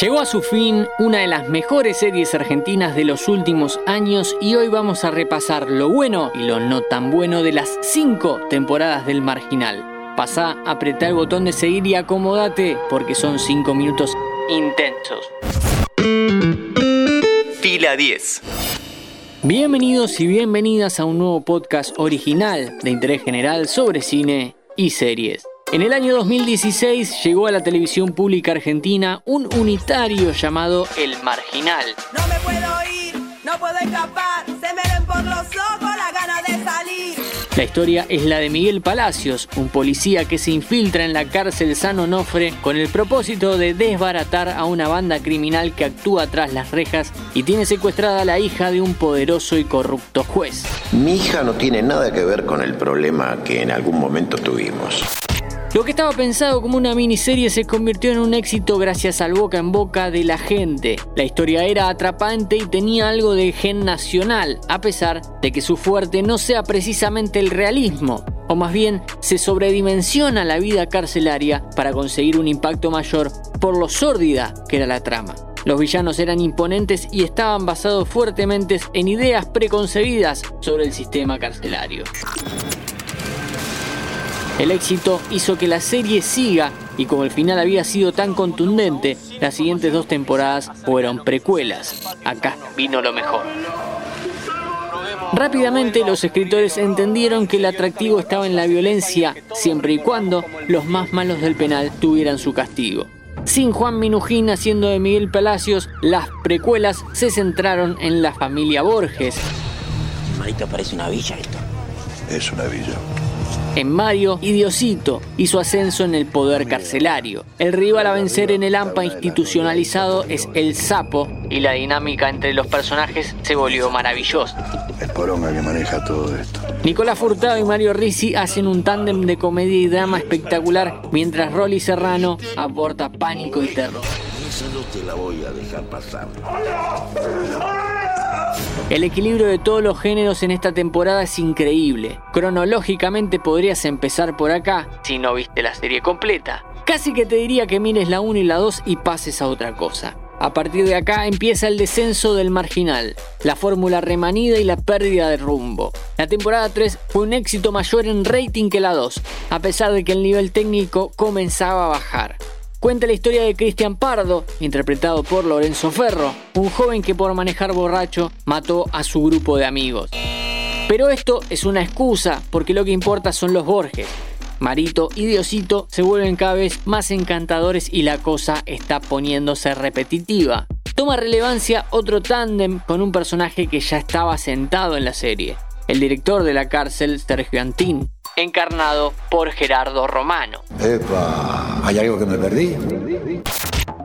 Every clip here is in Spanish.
Llegó a su fin una de las mejores series argentinas de los últimos años y hoy vamos a repasar lo bueno y lo no tan bueno de las cinco temporadas del Marginal. Pasá, apretá el botón de seguir y acomódate porque son cinco minutos intensos. Fila 10. Bienvenidos y bienvenidas a un nuevo podcast original de interés general sobre cine y series. En el año 2016 llegó a la televisión pública argentina un unitario llamado El Marginal. No me puedo ir, no puedo escapar, se me ven por los ojos la gana de salir. La historia es la de Miguel Palacios, un policía que se infiltra en la cárcel San Onofre con el propósito de desbaratar a una banda criminal que actúa tras las rejas y tiene secuestrada a la hija de un poderoso y corrupto juez. Mi hija no tiene nada que ver con el problema que en algún momento tuvimos. Lo que estaba pensado como una miniserie se convirtió en un éxito gracias al boca en boca de la gente. La historia era atrapante y tenía algo de gen nacional, a pesar de que su fuerte no sea precisamente el realismo, o más bien se sobredimensiona la vida carcelaria para conseguir un impacto mayor por lo sórdida que era la trama. Los villanos eran imponentes y estaban basados fuertemente en ideas preconcebidas sobre el sistema carcelario. El éxito hizo que la serie siga y como el final había sido tan contundente, las siguientes dos temporadas fueron precuelas. Acá vino lo mejor. Rápidamente los escritores entendieron que el atractivo estaba en la violencia siempre y cuando los más malos del penal tuvieran su castigo. Sin Juan Minujín haciendo de Miguel Palacios, las precuelas se centraron en la familia Borges. Marito, parece una villa esto. Es una villa. En Mario y Diosito y su ascenso en el poder carcelario. El rival a vencer en el AMPA institucionalizado es el sapo y la dinámica entre los personajes se volvió maravillosa. Es Poronga que maneja todo esto. Nicolás Furtado y Mario Risi hacen un tándem de comedia y drama espectacular, mientras Rolly Serrano aporta pánico y terror. Eso no te la voy a dejar pasar. El equilibrio de todos los géneros en esta temporada es increíble. Cronológicamente podrías empezar por acá si no viste la serie completa. Casi que te diría que mires la 1 y la 2 y pases a otra cosa. A partir de acá empieza el descenso del marginal, la fórmula remanida y la pérdida de rumbo. La temporada 3 fue un éxito mayor en rating que la 2, a pesar de que el nivel técnico comenzaba a bajar. Cuenta la historia de Cristian Pardo, interpretado por Lorenzo Ferro, un joven que por manejar borracho mató a su grupo de amigos. Pero esto es una excusa, porque lo que importa son los Borges. Marito y Diosito se vuelven cada vez más encantadores y la cosa está poniéndose repetitiva. Toma relevancia otro tándem con un personaje que ya estaba sentado en la serie, el director de la cárcel, Sergio Antín, encarnado por Gerardo Romano. Epa, ¿hay algo que me perdí?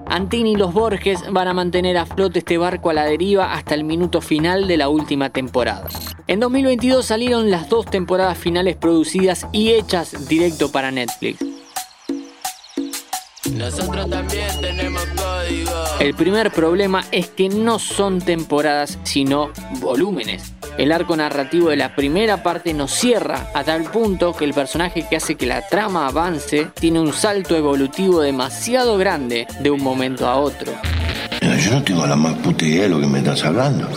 Antín y los Borges van a mantener a flote este barco a la deriva hasta el minuto final de la última temporada. En 2022 salieron las dos temporadas finales producidas y hechas directo para Netflix. Nosotros también tenemos código. El primer problema es que no son temporadas, sino volúmenes. El arco narrativo de la primera parte nos cierra a tal punto que el personaje que hace que la trama avance tiene un salto evolutivo demasiado grande de un momento a otro. Yo no tengo la más puta idea de lo que me estás hablando.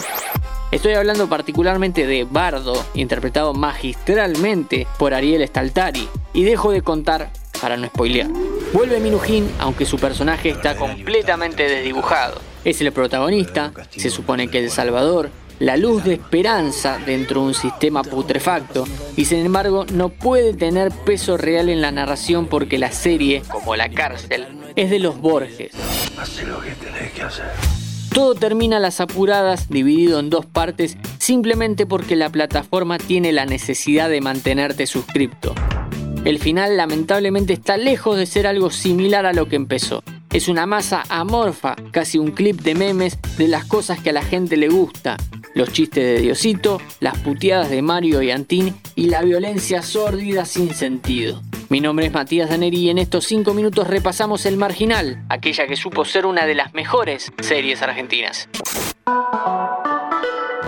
Estoy hablando particularmente de Bardo, interpretado magistralmente por Ariel Staltari, y dejo de contar para no spoilear. Vuelve Minujín, aunque su personaje está completamente desdibujado. Es el protagonista, se supone que el Salvador, la luz de esperanza dentro de un sistema putrefacto, y sin embargo no puede tener peso real en la narración porque la serie, como la cárcel, es de los Borges. Haz lo que tenés que hacer. Todo termina a las apuradas, dividido en dos partes, simplemente porque la plataforma tiene la necesidad de mantenerte suscripto. El final lamentablemente está lejos de ser algo similar a lo que empezó. Es una masa amorfa, casi un clip de memes de las cosas que a la gente le gusta. Los chistes de Diosito, las puteadas de Mario y Antín y la violencia sórdida sin sentido. Mi nombre es Matías Daneri y en estos 5 minutos repasamos El Marginal, aquella que supo ser una de las mejores series argentinas.